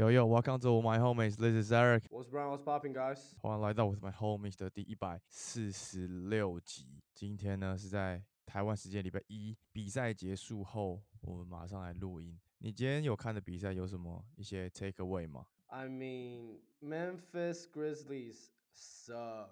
Yo yo, welcome to my homies. This is Eric. What's Brown? What's popping, guys? 欢迎来到我是 my homies 的第一百四十六集。今天呢是在台湾时间礼拜一比赛结束后，我们马上来录音。你今天有看的比赛有什么一些 take away 吗？I mean, Memphis Grizzlies suck.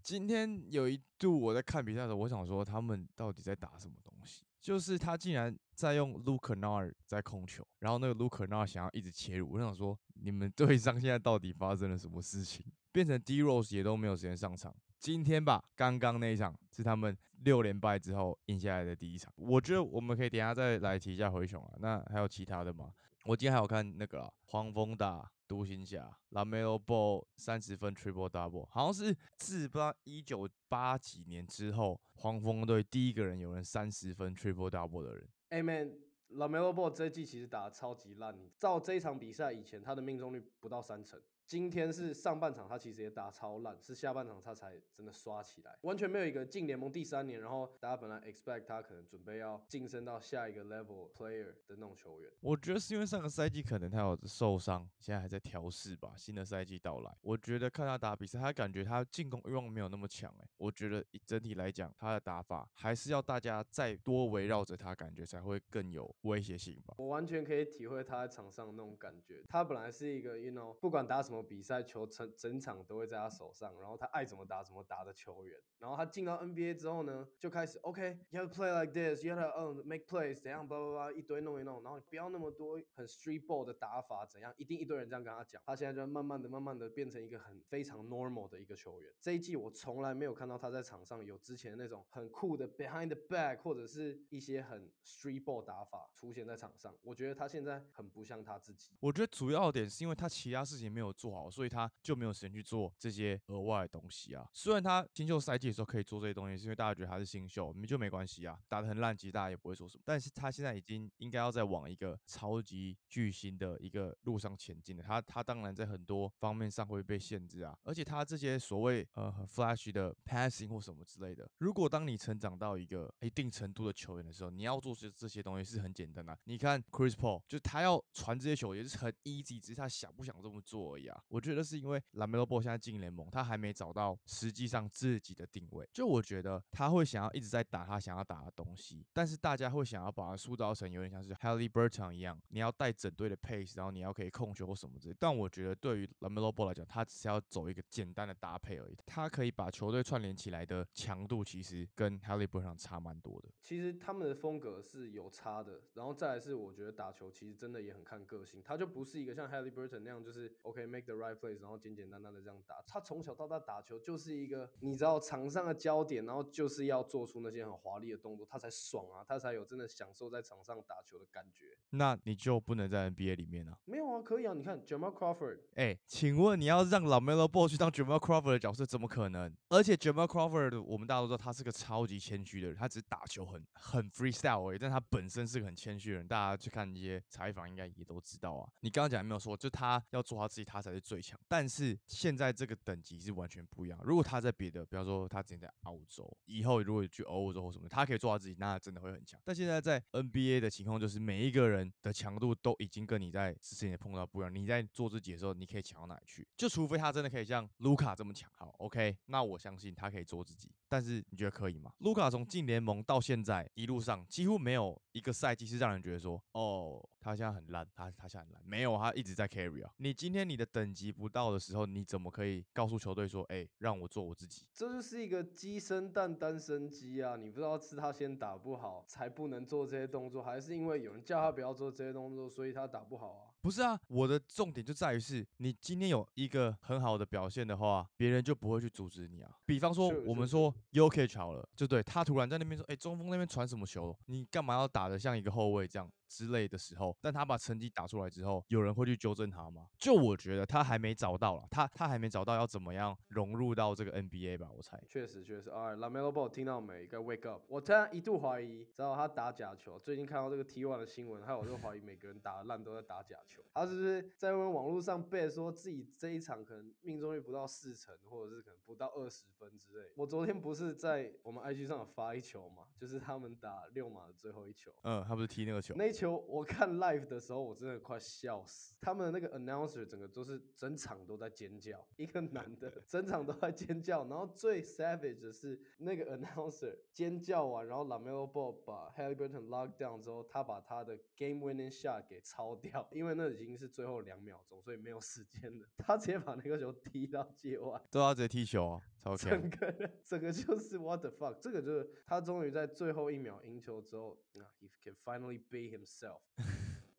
今天有一度我在看比赛的时候，我想说他们到底在打什么东西？就是他竟然在用 Luke n a r 在控球，然后那个 Luke n a r 想要一直切入，我想说你们 队上现在到底发生了什么事情？变成 D Rose 也都没有时间上场。今天吧，刚刚那一场是他们六连败之后赢下来的第一场。我觉得我们可以等下再来提一下灰熊啊。那还有其他的吗？我今天还有看那个啦黄蜂打独行侠，Lamelo Ball 三十分 Triple Double，好像是自八一九八几年之后，黄蜂队第一个人有人三十分 Triple Double 的人。哎 man, Lamelo Ball 这一季其实打得超级烂。照这一场比赛以前，他的命中率不到三成。今天是上半场，他其实也打超烂，是下半场他才真的刷起来，完全没有一个进联盟第三年，然后大家本来 expect 他可能准备要晋升到下一个 level player 的那种球员。我觉得是因为上个赛季可能他有受伤，现在还在调试吧。新的赛季到来，我觉得看他打比赛，他感觉他进攻欲望没有那么强诶。我觉得整体来讲，他的打法还是要大家再多围绕着他，感觉才会更有威胁性吧。我完全可以体会他在场上那种感觉。他本来是一个，you know，不管打什么比赛，球整整场都会在他手上，然后他爱怎么打怎么打的球员。然后他进到 NBA 之后呢，就开始 OK，you、have to play like this，you have to 嗯、make plays，怎样叭叭叭一堆弄一弄，然后不要那么多很 street ball 的打法，怎样，一定一堆人这样跟他讲。他现在就慢慢的、慢慢的变成一个很非常 normal 的一个球员。这一季我从来没有看到他在场上有之前那种很酷的 behind the back 或者是一些很 street ball 打法出现在场上。我觉得他现在很不像他自己。我觉得主要点是因为他其他事情没有做好，所以他就没有时间去做这些额外的东西啊。虽然他新秀赛季的时候可以做这些东西，是因为大家觉得他是新秀，就没关系啊，打得很烂，其实大家也不会说什么。但是他现在已经应该要在往一个超级巨星的一个路上前进了。他他当然在很多方面上会被限制啊，而且他这些所谓呃很 flash 的 passing 或什么之类的，如果当你成长到一个一定程度的球员的时候，你要做这这些东西是很简单的、啊。你看 Chris Paul，就他要传这些球也是很 easy，只是他想不想这么做而已啊。我觉得是因为 Lamelo Ball 现在进联盟，他还没找到实际上自己的定位。就我觉得他会想要一直在打他想要打的东西，但是大家会想要把它塑造成有点像是 Halliburton 一样，你要带整队的 pace，然后你要可以控球或什么之类。但我觉得对于 Lamelo Ball 来讲，他只是要走一个简单的搭配而已，他可以把球队串联起来的强度其实跟 Halliburton 差蛮多的。其实他们的风格是有差的，然后再来是我觉得打球其实真的也很看个性，他就不是一个像 Halliburton 那样就是 OK，man make the right plays，然后简简单单的这样打。他从小到大打球就是一个你知道场上的焦点，然后就是要做出那些很华丽的动作，他才爽啊，他才有真的享受在场上打球的感觉。那你就不能在 NBA 里面啊？没有啊，可以啊，你看 Jamal Crawford，哎，请问你要让 Lamelo Ball 去当 Jamal Crawford 的角色，怎么可能？而且 Jamal Crawford 我们大家都知道他是个超级谦虚的人，他只是打球很很 freestyle 而已，但他本身是个很谦虚的人。大家去看一些采访，应该也都知道啊。你刚刚讲没有说，就他要做他自己，他才才是最强。但是现在这个等级是完全不一样。如果他在别的，比方说他之前在澳洲，以后如果去欧洲或什么，他可以做到自己，那真的会很强。但现在在 NBA 的情况就是，每一个人的强度都已经跟你在之前碰到不一样。你在做自己的时候，你可以强到哪里去？就除非他真的可以像卢卡这么强，好，OK，那我相信他可以做自己。但是你觉得可以吗？卢卡从进联盟到现在一路上几乎没有一个赛季是让人觉得说，哦，他现在很烂，他他现在很烂，没有，他一直在 carry 啊。你今天你的等级不到的时候，你怎么可以告诉球队说，哎，让我做我自己？这就是一个鸡生蛋，蛋生鸡啊！你不知道是他先打不好，才不能做这些动作，还是因为有人叫他不要做这些动作，所以他打不好啊？不是啊，我的重点就在于是你今天有一个很好的表现的话，别人就不会去阻止你啊。比方说我们说 UK 好了，就对他突然在那边说，哎，中锋那边传什么球？你干嘛要打得像一个后卫这样？之类的时候，但他把成绩打出来之后，有人会去纠正他吗？就我觉得他还没找到了，他他还没找到要怎么样融入到这个 NBA 吧，我猜。确实确实，哎，Lamelo Ball 听到没？该 wake up！我突然一度怀疑，知道他打假球。最近看到这个 T1 的新闻，还有我就怀疑每个人打的烂都在打假球。他是不是在问网络上被说自己这一场可能命中率不到四成，或者是可能不到二十分之类？我昨天不是在我们 IG 上有发一球嘛，就是他们打六码的最后一球，嗯，他不是踢那个球，那一球球我看 live 的时候，我真的快笑死。他们的那个 announcer 整个都是整场都在尖叫，一个男的整场都在尖叫。然后最 savage 的是那个 announcer 尖叫完，然后 Lamelo Ball 把 Haliburton lock down 之后，他把他的 game winning shot 给抄掉，因为那已经是最后两秒钟，所以没有时间了。他直接把那个球踢到界外，都要直接踢球啊，超。整个整个就是 what the fuck，这个就是他终于在最后一秒赢球之后，啊，he can finally be himself。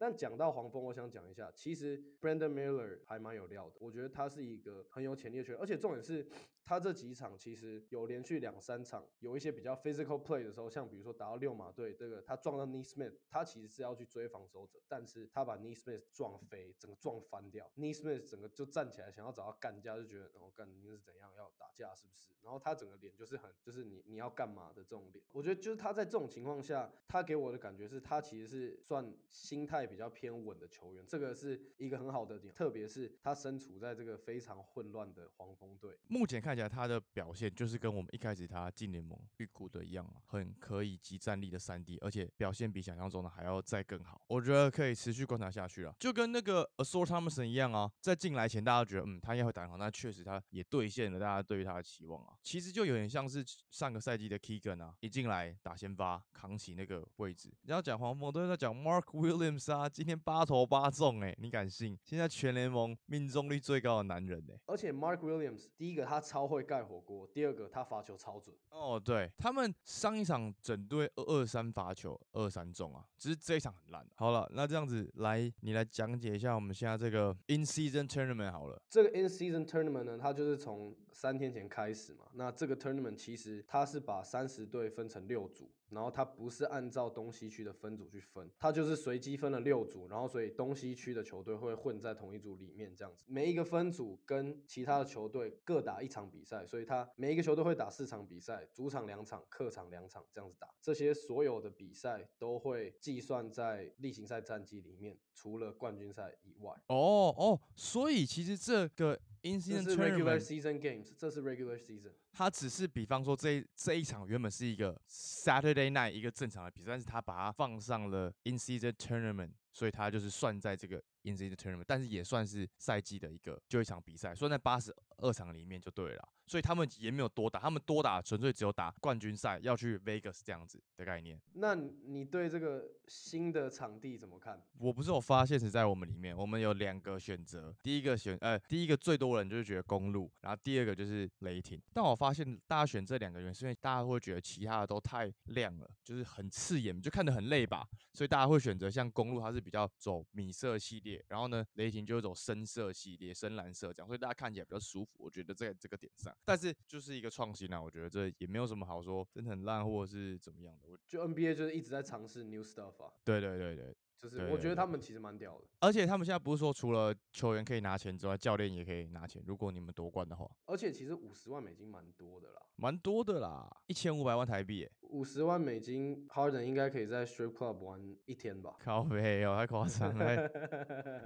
但讲到黄蜂，我想讲一下，其实 Brandon Miller 还蛮有料的，我觉得他是一个很有潜力的球员，而且重点是他这几场其实有连续两三场有一些比较 physical play 的时候，像比如说打到六马队这个，他撞到 n e s m i t h 他其实是要去追防守者，但是他把 n e s m i t h 撞飞，整个撞翻掉 n e s m i t h 整个就站起来想要找他干架，就觉得哦干你是怎样要打架是不是？然后他整个脸就是很就是你你要干嘛的这种脸，我觉得就是他在这种情况下，他给我的感觉是他其实是算心态。比较偏稳的球员，这个是一个很好的点，特别是他身处在这个非常混乱的黄蜂队。目前看起来他的表现就是跟我们一开始他进联盟预估的一样啊，很可以集战力的三 D，而且表现比想象中的还要再更好。我觉得可以持续观察下去啊，就跟那个 Asor Thompson 一样啊，在进来前大家觉得嗯他应该会打很好，那确实他也兑现了大家对于他的期望啊。其实就有点像是上个赛季的 Keegan 啊，一进来打先发，扛起那个位置。你要讲黄蜂，都是在讲 Mark Williams 啊。他今天八投八中，哎，你敢信？现在全联盟命中率最高的男人，哎，而且 Mark Williams 第一个他超会盖火锅，第二个他罚球超准。哦，对他们上一场整队二二三罚球二三中啊，只是这一场很烂。好了，那这样子来，你来讲解一下我们现在这个 In Season Tournament 好了。这个 In Season Tournament 呢，它就是从三天前开始嘛。那这个 Tournament 其实它是把三十队分成六组。然后它不是按照东西区的分组去分，它就是随机分了六组，然后所以东西区的球队会混在同一组里面这样子。每一个分组跟其他的球队各打一场比赛，所以它每一个球队会打四场比赛，主场两场，客场两场这样子打。这些所有的比赛都会计算在例行赛战绩里面，除了冠军赛以外。哦哦，所以其实这个。这是 regular season games，这是 regular season。 他只是比方说这这一场原本是一个 Saturday night 一个正常的比赛，但是他把它放上了 in season tournament，所以他就是算在这个 in season tournament，但是也算是赛季的一个就一场比赛，算在八十二场里面就对了。所以他们也没有多打，他们多打纯粹只有打冠军赛，要去 Vegas 这样子的概念。那你对这个新的场地怎么看？我不是有发现是在我们里面，我们有两个选择，第一个选呃，第一个最多人就是觉得公路，然后第二个就是雷霆。但我发现大家选这两个原因，是因为大家会觉得其他的都太亮了，就是很刺眼，就看得很累吧。所以大家会选择像公路，它是比较走米色系列，然后呢，雷霆就走深色系列，深蓝色这样，所以大家看起来比较舒服。我觉得在这个点上。但是就是一个创新啊，我觉得这也没有什么好说，真的很烂或者是怎么样的。我就 NBA 就是一直在尝试 new stuff 啊。对对对对。就是我觉得他们其实蛮屌的，而且他们现在不是说除了球员可以拿钱之外，教练也可以拿钱。如果你们夺冠的话，而且其实五十万美金蛮多的啦，蛮多的啦，一千五百万台币。五十万美金，Harden 应该可以在 Strip Club 玩一天吧？靠 背哦，太夸张了，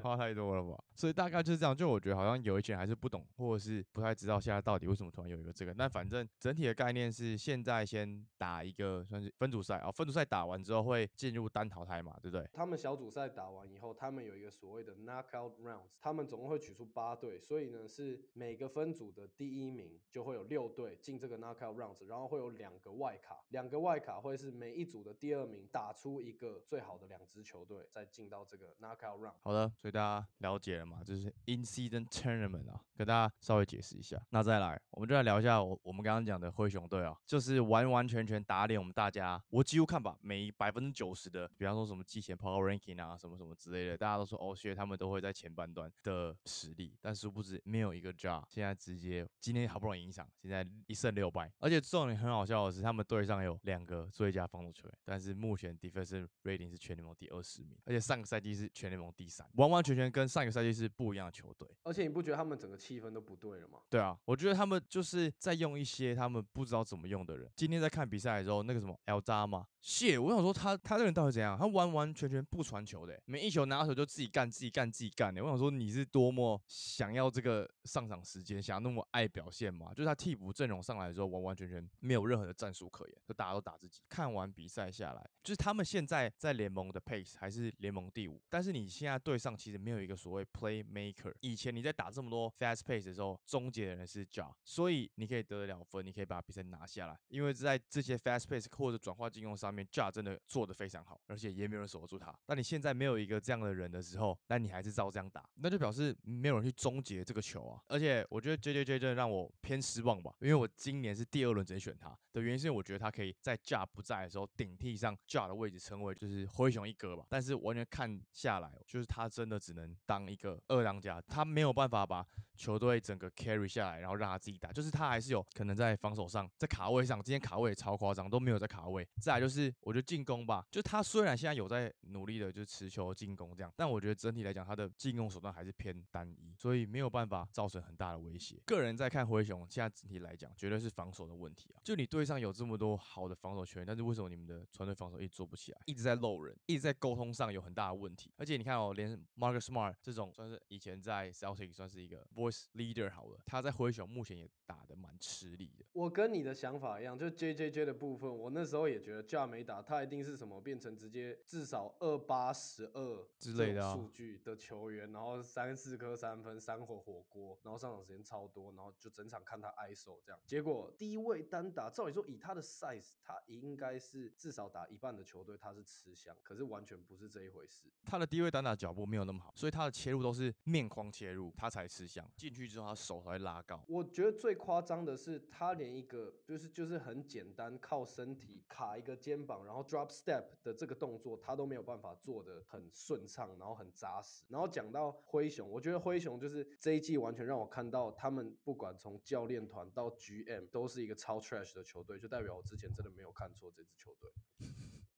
花太多了吧？所以大概就是这样。就我觉得好像有一些人还是不懂，或者是不太知道现在到底为什么突然有一个这个。但反正整体的概念是，现在先打一个算是分组赛啊，分组赛打完之后会进入单淘汰嘛，对不对？他们小组赛打完。以后他们有一个所谓的 knockout rounds，他们总共会取出八队，所以呢是每个分组的第一名就会有六队进这个 knockout rounds，然后会有两个外卡，两个外卡会是每一组的第二名打出一个最好的两支球队，再进到这个 knockout round。好的，所以大家了解了嘛？就是 in season tournament 啊，跟大家稍微解释一下。那再来，我们就来聊一下我我们刚刚讲的灰熊队啊，就是完完全全打脸我们大家。我几乎看吧，每百分之九十的，比方说什么季前 power ranking 啊，什么什么。之类的，大家都说哦，所以他们都会在前半段的实力，但殊不知没有一个 job。现在直接今天好不容易赢一场，现在一胜六败，而且重点很好笑的是，他们队上有两个最佳防守球员，但是目前 defensive rating 是全联盟第二十名，而且上个赛季是全联盟第三，完完全全跟上个赛季是不一样的球队。而且你不觉得他们整个气氛都不对了吗？对啊，我觉得他们就是在用一些他们不知道怎么用的人。今天在看比赛的时候，那个什么 L 扎吗？谢，我想说他他这个人到底怎样？他完完全全不传球的，每一球拿到球就自己干自己干自己干的。我想说你是多么想要这个上场时间，想要那么爱表现吗？就是他替补阵容上来的时候，完完全全没有任何的战术可言，就大家都打自己。看完比赛下来，就是他们现在在联盟的 pace 还是联盟第五，但是你现在队上其实没有一个所谓 playmaker。以前你在打这么多 fast pace 的时候，终结的人是 Ja，所以你可以得得了分，你可以把比赛拿下来。因为在这些 fast pace 或者转化进攻上面，Ja 真的做的非常好，而且也没有人守得住他。那你现在没有一个这样的人的时候，那你还是照这样打，那就表示没有人去终结这个球啊。而且我觉得 J J J 真的让我偏失望吧，因为我今年是第二轮直接选他的原因，是我觉得他可以在 Ja 不在的时候顶替上 Ja 的位置，成为就是灰熊一哥吧。但是完全看下来，就是他真的只能当一个二当家，他没有办法把球队整个 carry 下来，然后让他自己打，就是他还是有可能在防守上，在卡位上，今天卡位也超夸张，都没有在卡位。再来就是我觉得进攻吧，就他虽然现在有在努力的，就持球进攻这样，但我觉得整体来讲，他的进攻手段还是偏单一，所以没有办法造成很大的威胁。个人在看灰熊，现在整体来讲，绝对是防守的问题啊。就你对队上有这么多好的防守球员，但是为什么你们的团队防守一直做不起来，一直在漏人，一直在沟通上有很大的问题？而且你看哦，连 Marcus Smart 这种算是以前在 Celtic 算是一个 voice leader 好了，他在灰熊目前也打得蛮吃力的。我跟你的想法一样，就 J J J 的部分，我那时候也觉得 Ja 没打，他一定是什么变成直接至少二八十二之类的啊数据的球员，然后三四颗三分，三火火锅，然后上场时间超多，然后就整场看他挨手这样。结果低位单打，照理说以他的 size，他应该是至少打一半的球队他是吃香，可是完全不是这一回事。他的低位单打脚步没有那么好，所以他的切入都是面框切入，他才吃香。进去之后，他手才会拉高。我觉得最夸张的是，他连一个就是就是很简单靠身体卡一个肩膀，然后 drop step 的这个动作，他都没有办法做的很顺畅，然后很扎实。然后讲到灰熊，我觉得灰熊就是这一季完全让我看到他们不管从教练团到 GM 都是一个超 trash 的球队，就代表我之前真的没有看错这支球队。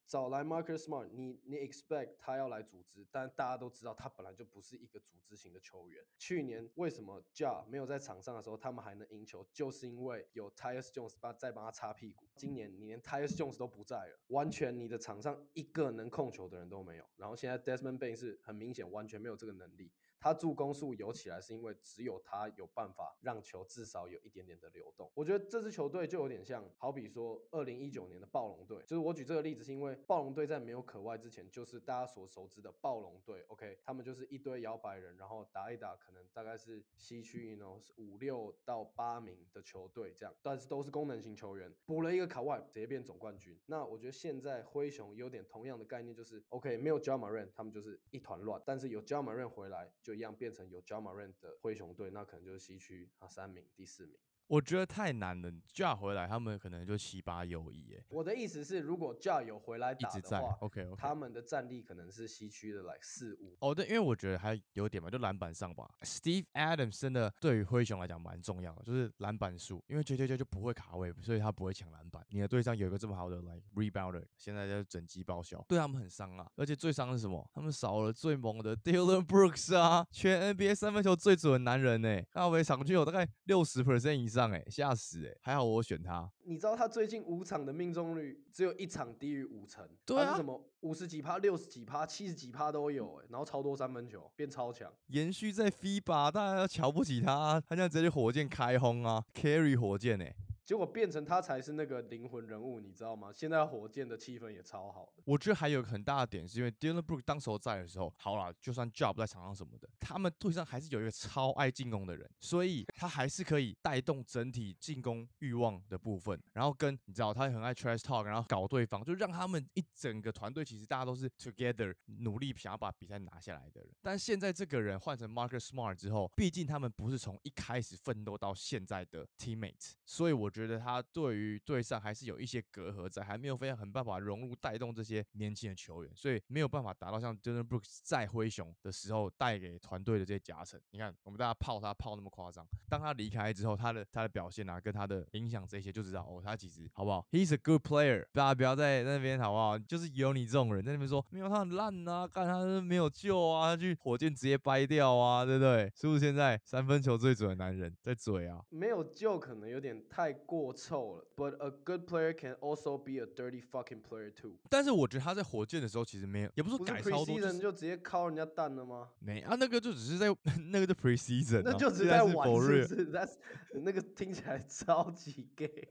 找来 Marcus Smart，你你 expect 他要来组织，但大家都知道他本来就不是一个组织型的球员。去年为什么 Ja 没有在场上的时候，他们还能赢球，就是因为有 Tyus Jones 在帮他擦屁股。今年你连 Tyus Jones 都不在了，完全你的场上一个能控球的人都没有。然后现在 Desmond Bain 是很明显完全没有这个能力。他助攻数有起来，是因为只有他有办法让球至少有一点点的流动。我觉得这支球队就有点像，好比说二零一九年的暴龙队，就是我举这个例子是因为暴龙队在没有可外之前，就是大家所熟知的暴龙队。OK，他们就是一堆摇摆人，然后打一打，可能大概是西区，you，know 五六到八名的球队这样，但是都是功能型球员，补了一个卡外，直接变总冠军。那我觉得现在灰熊有点同样的概念，就是 OK，没有 j a m a r a n 他们就是一团乱，但是有 j a m a r a n 回来。就一样变成有 j a m a r a n 的灰熊队，那可能就是西区啊三名、第四名。我觉得太难了，Ja 回来他们可能就七八优一。哎。我的意思是，如果 Ja 有回来打的话，OK OK，他们的战力可能是西区的来四五。哦，对，因为我觉得还有点嘛，就篮板上吧。Steve Adams 真的对于灰熊来讲蛮重要的，就是篮板数，因为 J J J 就不会卡位，所以他不会抢篮板。你的队上有一个这么好的 Like rebounder，现在在整机报销，对他们很伤啊。而且最伤是什么？他们少了最猛的 Dylan Brooks 啊，全 NBA 三分球最准的男人呢，他每场均有大概六十 percent 以上，哎，吓死！还好我选他。你知道他最近五场的命中率只有一场低于五成，对啊，什么五十几趴、六十几趴、七十几趴都有，哎，然后超多三分球，变超强，延续在 FIBA，大家要瞧不起他，他现在直接火箭开轰啊，carry 火箭哎。结果变成他才是那个灵魂人物，你知道吗？现在火箭的气氛也超好的。我觉得还有很大的点是因为 Dylan Brook 当时候在的时候，好了，就算 Job 在场上什么的，他们队上还是有一个超爱进攻的人，所以他还是可以带动整体进攻欲望的部分。然后跟你知道，他也很爱 trash talk，然后搞对方，就让他们一整个团队其实大家都是 together 努力想要把比赛拿下来的人。但现在这个人换成 Marcus Smart 之后，毕竟他们不是从一开始奋斗到现在的 Teammate，所以我觉得他对。于队上还是有一些隔阂在，还没有非常很办法融入带动这些年轻的球员，所以没有办法达到像 Dylan Brooks 在灰熊的时候带给团队的这些加成。你看，我们大家泡他泡那么夸张，当他离开之后，他的他的表现啊，跟他的影响这些，就知道哦，他其实好不好？He's a good player，大家不要在那边好不好？就是有你这种人在那边说，没有他很烂啊，看他没有救啊，他去火箭直接掰掉啊，对不对？是不是现在三分球最准的男人在嘴啊？没有救可能有点太过臭了。But a good player can also be a dirty fucking player too。但是我觉得他在火箭的时候其实没有，也不是改超多，就直接敲人家蛋了吗？没啊，那个就只是在 那个的 preseason，那就只是在玩，是不是？那那个听起来超级 gay。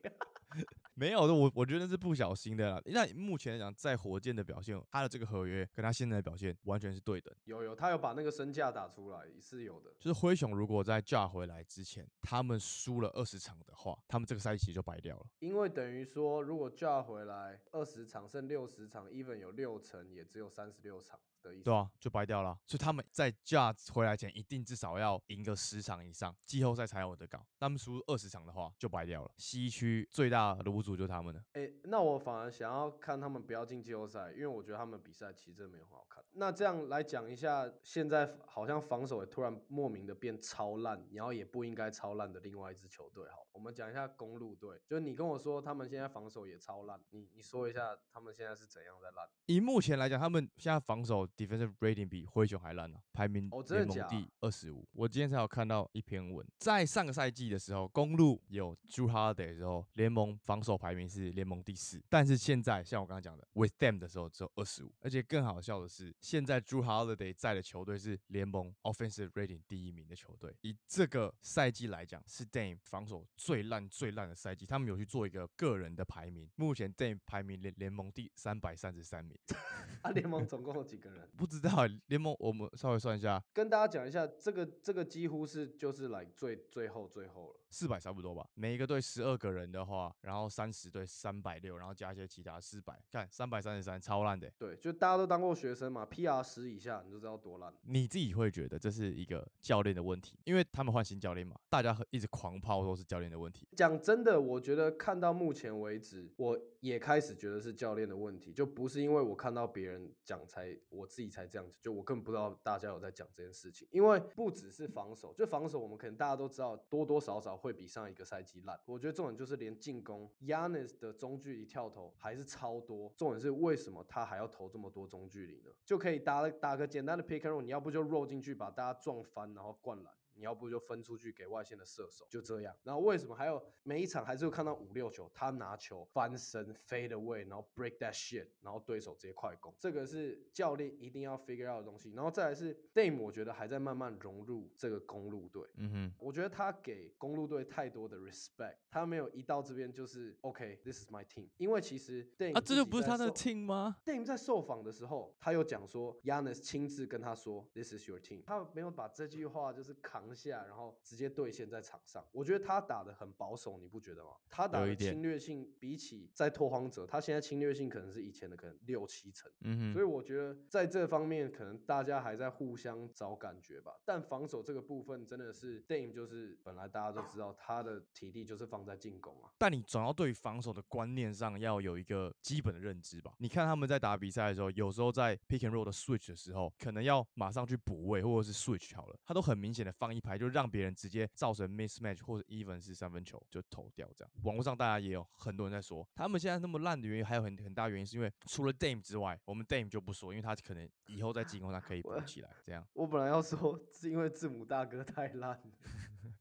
没有的，我我觉得是不小心的啦。那目前来讲，在火箭的表现，他的这个合约跟他现在的表现完全是对等。有有，他有把那个身价打出来，是有的。就是灰熊如果在嫁回来之前，他们输了二十场的话，他们这个赛季就白掉了。因为等于说，如果嫁回来二十场剩六十场，even 有六成，也只有三十六场。对啊，就白掉了。所以他们在 Jazz 回来前，一定至少要赢个十场以上，季后赛才有得搞。他们输二十场的话，就白掉了。西区最大的卤煮就是他们了。哎，那我反而想要看他们不要进季后赛，因为我觉得他们比赛其实真的没有很好看。那这样来讲一下，现在好像防守也突然莫名的变超烂，然后也不应该超烂的另外一支球队。好，我们讲一下公路队，就是你跟我说他们现在防守也超烂，你你说一下他们现在是怎样在烂？以目前来讲，他们现在防守。Defensive rating 比灰熊还烂呢，排名联盟第二十五。我今天才有看到一篇文，在上个赛季的时候，公路有 Drew Holiday 的时候，联盟防守排名是联盟第四。但是现在像我刚刚讲的，with them 的时候只有二十五。而且更好笑的是，现在 Drew Holiday 在的球队是联盟 offensive rating 第一名的球队。以这个赛季来讲，是 Dame 防守最烂最烂的赛季。他们有去做一个个人的排名，目前 Dame 排名联联盟第三百三十三名。啊，联盟总共有几个人？不知道联盟，我们稍微算一下，跟大家讲一下，这个这个几乎是就是来最最后最后了，四百差不多吧。每一个队十二个人的话，然后三十队三百六，然后加一些其他四百，看三百三十三，超烂的。对，就大家都当过学生嘛，PR 十以下你就知道多烂。你自己会觉得这是一个教练的问题，因为他们换新教练嘛，大家一直狂抛都是教练的问题。讲真的，我觉得看到目前为止，我也开始觉得是教练的问题，就不是因为我看到别人讲才我自己才这样子，就我。根本不知道大家有在讲这件事情，因为不只是防守，就防守我们可能大家都知道，多多少少会比上一个赛季烂。我觉得重点就是连进攻，Yanis 的中距离跳投还是超多。重点是为什么他还要投这么多中距离呢？就可以打打个简单的 pick and roll，你要不就 roll 进去把大家撞翻，然后灌篮。你要不就分出去给外线的射手，就这样。然后为什么还有每一场还是会看到五六球，他拿球翻身飞的位，然后 break that shit，然后对手直接快攻。这个是教练一定要 figure out 的东西。然后再来是 Dame，我觉得还在慢慢融入这个公路队。嗯哼，我觉得他给公路队太多的 respect，他没有一到这边就是 OK，this is my team。因为其实 Dame 啊，这就不是他的 team 吗？Dame 在受访的时候，他有讲说，Yanis 亲自跟他说，this is your team。他没有把这句话就是扛。当下，然后直接兑现在场上。我觉得他打的很保守，你不觉得吗？他打的侵略性比起在拓荒者，他现在侵略性可能是以前的可能六七成。嗯哼。所以我觉得在这方面，可能大家还在互相找感觉吧。但防守这个部分真的是 Dame，就是本来大家都知道他的体力就是放在进攻啊。但你总要对防守的观念上要有一个基本的认知吧。你看他们在打比赛的时候，有时候在 pick and roll 的 switch 的时候，可能要马上去补位或者是 switch 好了，他都很明显的放。一排就让别人直接造成 mismatch 或者 even 是三分球就投掉这样。网络上大家也有很多人在说，他们现在那么烂的原因，还有很很大原因是因为除了 Dame 之外，我们 Dame 就不说，因为他可能以后在进攻他可以补起来这样。我本来要说是因为字母大哥太烂。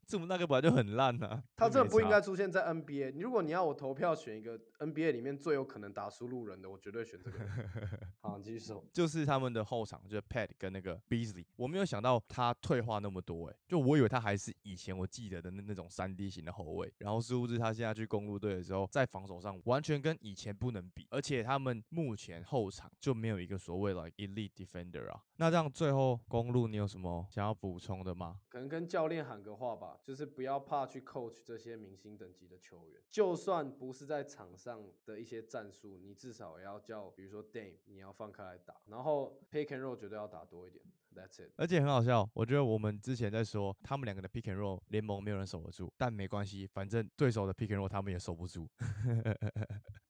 字母大哥本来就很烂呐，他这不应该出现在 NBA。如果你要我投票选一个 NBA 里面最有可能打输路人的，我绝对选这个。好，继续说，就是他们的后场，就是 Pat 跟那个 Beasley。我没有想到他退化那么多，哎，就我以为他还是以前我记得的那那种三 D 型的后卫，然后殊不知他现在去公路队的时候，在防守上完全跟以前不能比，而且他们目前后场就没有一个所谓的 elite defender 啊。那这样最后公路你有什么想要补充的吗？可能跟教练喊个话吧。就是不要怕去 coach 这些明星等级的球员，就算不是在场上的一些战术，你至少也要叫，比如说 Dame，你要放开来打，然后 pick and roll 绝对要打多一点。That's it。而且很好笑，我觉得我们之前在说他们两个的 pick and roll 联盟没有人守得住，但没关系，反正对手的 pick and roll 他们也守不住。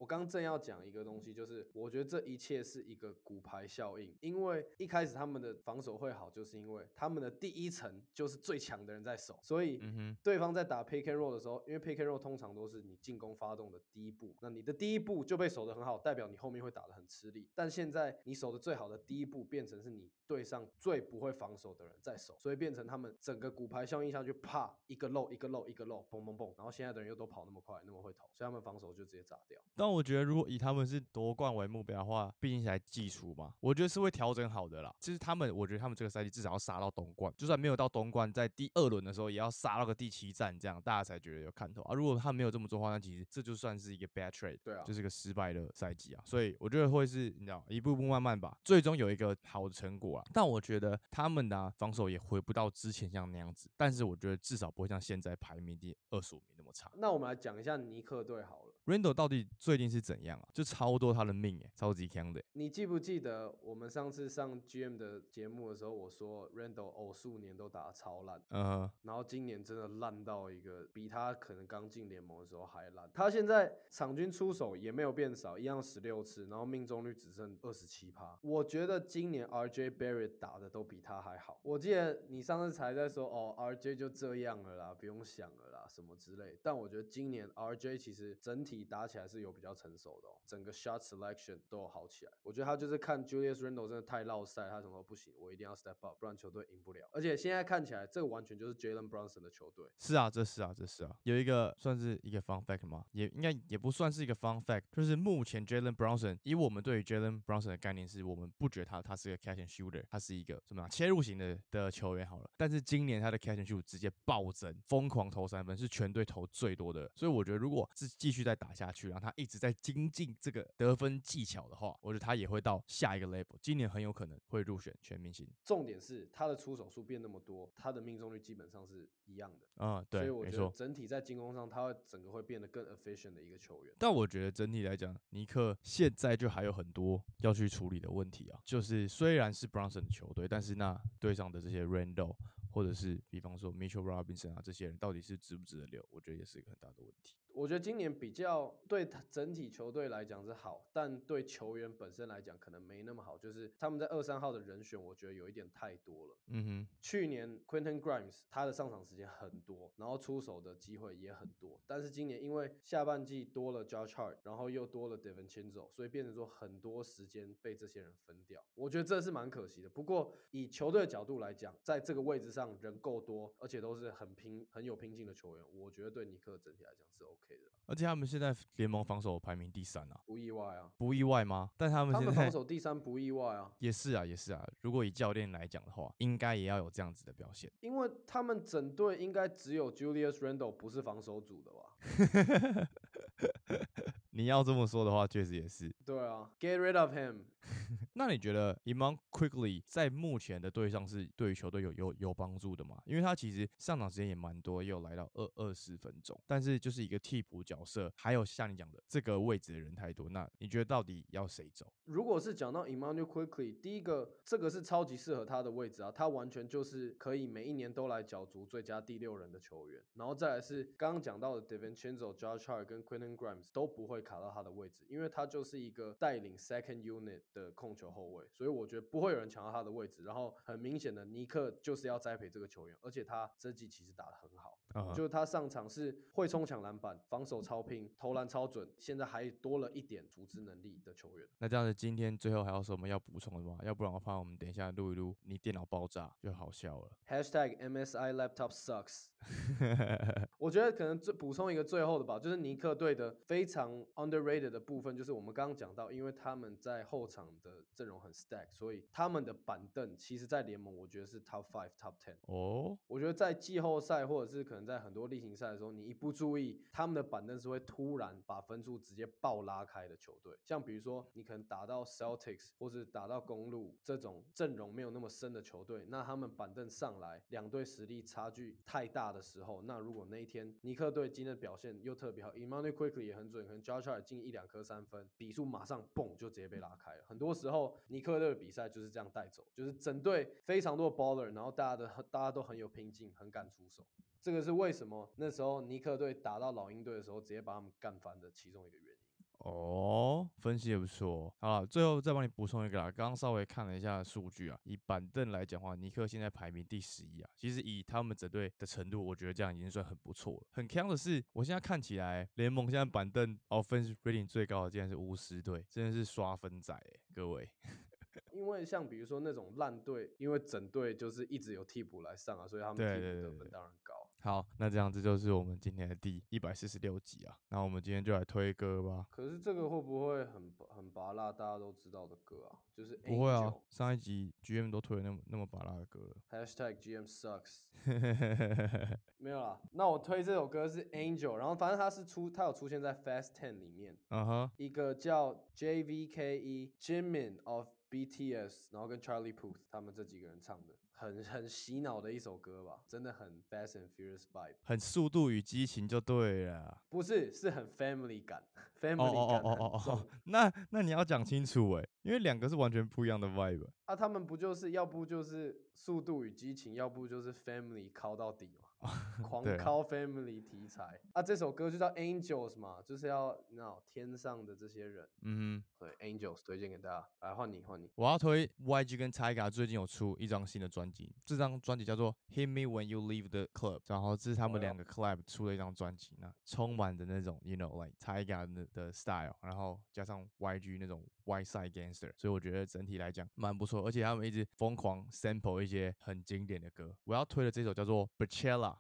我刚正要讲一个东西，就是我觉得这一切是一个骨牌效应，因为一开始他们的防守会好，就是因为他们的第一层就是最强的人在守，所以对方在打 pick and roll 的时候，因为 pick and roll 通常都是你进攻发动的第一步，那你的第一步就被守得很好，代表你后面会打得很吃力。但现在你守的最好的第一步变成是你对上最不会防守的人在守，所以变成他们整个骨牌效应下去，啪一个漏一个漏一个漏，嘣嘣嘣，然后现在的人又都跑那么快，那么会投，所以他们防守就直接炸掉。但我觉得如果以他们是夺冠为目标的话，毕竟是来季初嘛，我觉得是会调整好的啦。其实他们，我觉得他们这个赛季至少要杀到东冠，就算没有到东冠，在第二轮的时候也要杀到个第七战，这样大家才觉得有看头啊。如果他没有这么做的话，那其实这就算是一个 bad trade，对啊就是个失败的赛季啊。所以我觉得会是，你知道，一步步慢慢吧，最终有一个好的成果啊。但我觉得他们的、啊、防守也回不到之前像那样子，但是我觉得至少不会像现在排名第二十五名那么差。那我们来讲一下尼克队好了。Randall 到底最近是怎样啊？就超多他的命诶，超级强的欸。你记不记得我们上次上 GM 的节目的时候，我说 Randall 偶数年都打得超烂，嗯哼，然后今年真的烂到一个比他可能刚进联盟的时候还烂。他现在场均出手也没有变少，一样十六次，然后命中率只剩二十七趴。我觉得今年 RJ Barrett 打的都比他还好。我记得你上次才在说哦，RJ 就这样了啦，不用想了啦，什么之类。但我觉得今年 RJ 其实整体打起来是有比较成熟的哦，整个 shot selection 都有好起来。我觉得他就是看 Julius Randle 真的太落赛，他什么都不行，我一定要 step up，不然球队赢不了。而且现在看起来，这个完全就是 Jalen Brunson 的球队。是啊，这是啊，这是啊，有一个算是一个 fun fact 吗？也应该也不算是一个 fun fact，就是目前 Jalen Brunson，以我们对于 Jalen Brunson 的概念是，我们不觉得他他是个 catch and shooter，他是一个什么切入型的的球员好了。但是今年他的 catch and shoot 直接暴增，疯狂投三分，是全队投最多的。所以我觉得如果是继续再打下去，然后他一直在精进这个得分技巧的话，我觉得他也会到下一个 level，今年很有可能会入选全明星。重点是他的出手数变那么多，他的命中率基本上是一样的。嗯，对，所以我。觉得整体在进攻上，他会整个会变得更 efficient 的一个球员。但我觉得整体来讲，尼克现在就还有很多要去处理的问题啊。就是虽然是 Bronson 的球队，但是那队上的这些 Randall，或者是比方说 Mitchell Robinson 啊这些人，到底是值不值得留？我觉得也是一个很大的问题。我觉得今年比较对他整体球队来讲是好，但对球员本身来讲可能没那么好。就是他们在二三号的人选，我觉得有一点太多了。嗯哼，去年 Quentin Grimes 他的上场时间很多，然后出手的机会也很多，但是今年因为下半季多了 Josh Hart，然后又多了 Devin Chinzo，所以变成说很多时间被这些人分掉，我觉得这是蛮可惜的。不过以球队的角度来讲，在这个位置上人够多，而且都是很拼、很有拼劲的球员，我觉得对尼克整体来讲是 OK 的，而且他们现在联盟防守排名第三啊，不意外啊。不意外吗？但他们他现在们防守第三不意外啊，也是啊，也是啊。如果以教练来讲的话，应该也要有这样子的表现。因为他们整队应该只有 Julius Randle 不是防守组的吧？你要这么说的话，确实也是。对啊，Get rid of him。那你觉得 Iman Quickly 在目前的队上是对于球队有有有帮助的吗？因为他其实上场时间也蛮多，也有来到二二十分钟，但是就是一个替补角色，还有像你讲的这个位置的人太多，那你觉得到底要谁走？如果是讲到 Emmanuel Quickly，第一个这个是超级适合他的位置啊，他完全就是可以每一年都来角逐最佳第六人的球员。然后再来是刚刚讲到的 Devin Chenzo、Josh Hart 跟 Quentin Grimes 都不会卡到他的位置，因为他就是一个带领 Second Unit 的控球后卫，所以我觉得不会有人抢到他的位置。然后很明显的，尼克就是要栽培这个球员，而且他这季其实打得很好。啊、就是他上场是会冲抢篮板、防守超拼、投篮超准，现在还多了一点组织能力的球员。那这样子，今天最后还有什么要补充的吗？要不然我怕我们等一下录一录，你电脑爆炸就好笑了。Hashtag MSI Laptop Sucks。我觉得可能最补充一个最后的吧，就是尼克队的非常 underrated 的部分，就是我们刚刚讲到，因为他们在后场的阵容很 stack，所以他们的板凳其实在联盟我觉得是 top five、top ten。哦，我觉得在季后赛或者是可能在很多例行赛的时候，你一不注意，他们的板凳是会突然把分数直接爆拉开的球队。像比如说，你可能打到 Celtics 或是打到公路这种阵容没有那么深的球队，那他们板凳上来，两队实力差距太大的时候，那如果那一天尼克队今天的表现又特别好，Emmanuel Quickly 也很准，可能 j o s h a 也进一两颗三分，比数马上蹦就直接被拉开了。很多时候尼克队的比赛就是这样带走，就是整队非常多的 baller，然后大家的大家都很有拼劲，很敢出手。这个是为什么那时候尼克队打到老鹰队的时候，直接把他们干翻的其中一个原因。哦，分析也不错哦。好了，最后再帮你补充一个啦。刚刚稍微看了一下数据啊，以板凳来讲的话，尼克现在排名第十一啊。其实以他们整队的程度，我觉得这样已经算很不错了。很强的是，我现在看起来联盟现在板凳 offense rating 最高的竟然是巫师队，真的是刷分仔哎，各位。因为像比如说那种烂队，因为整队就是一直有替补来上啊，所以他们对替补得分当然高。好，那这样这就是我们今天的第一百四十六集啊。那我们今天就来推歌吧。可是这个会不会很很拔辣？大家都知道的歌啊，就是不会啊上一集 GM 都推了那么那么拔辣的歌了。Hashtag GM sucks。没有啦，那我推这首歌是 Angel，然后反正它是出，它有出现在 Fast Ten 里面，嗯哼，一个叫 JVKE Jimin of BTS，然后跟 Charlie Puth 他们这几个人唱的，很 很洗脑的一首歌吧，真的很 Fast and Furious vibe，很速度与激情就对了啊。不是是很 family 感哦，family 哦感哦哦哦哦哦。，那那你要讲清楚诶，因为两个是完全不一样的 vibe。啊，他们不就是要不就是速度与激情，要不就是 family 靠到底嘛，狂对啊敲 family 题材啊。这首歌就叫 Angels 嘛，就是要那天上的这些人。嗯哼，对，Angels 推荐给大家。来换你，换你。我要推 YG 跟 Tiga 最近有出一张新的专辑，这张专辑叫做《Hit Me When You Leave the Club》，然后这是他们两个 collab 出的一张专辑，那充满的那种 you know like Tiga 的的 style，然后加上 YG 那种 White Side Gangster，所以我觉得整体来讲蛮不错，而且他们一直疯狂 sample 一些很经典的歌。我要推的这首叫做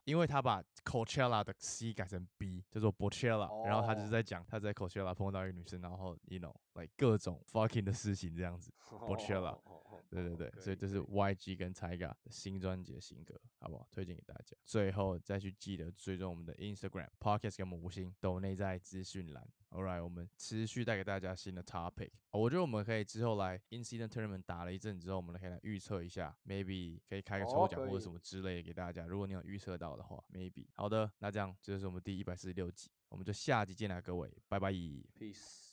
因为他把 Coachella 的 C 改成 B，叫做 Bachella，、然后他就是哦在讲他在 Coachella 碰到一个女生，然后 you know like 各种 fucking 的事情这样子。哦对对对，所以这是 YG 跟 Tiger 的新专辑的新歌，好不好？推荐给大家。最后再去记得追踪我们的 Instagram Podcast 跟我们五星，都内在资讯栏。Alright，我们持续带给大家新的 topic。我觉得我们可以之后来 Incident Tournament 打了一阵之后，我们可以来预测一下，maybe 可以开个抽奖或者什么之类的给大家。如果你有预测到的话，maybe 好的，那这样这就是我们第一百四十六集，我们就下集见啦，各位，拜拜。，peace。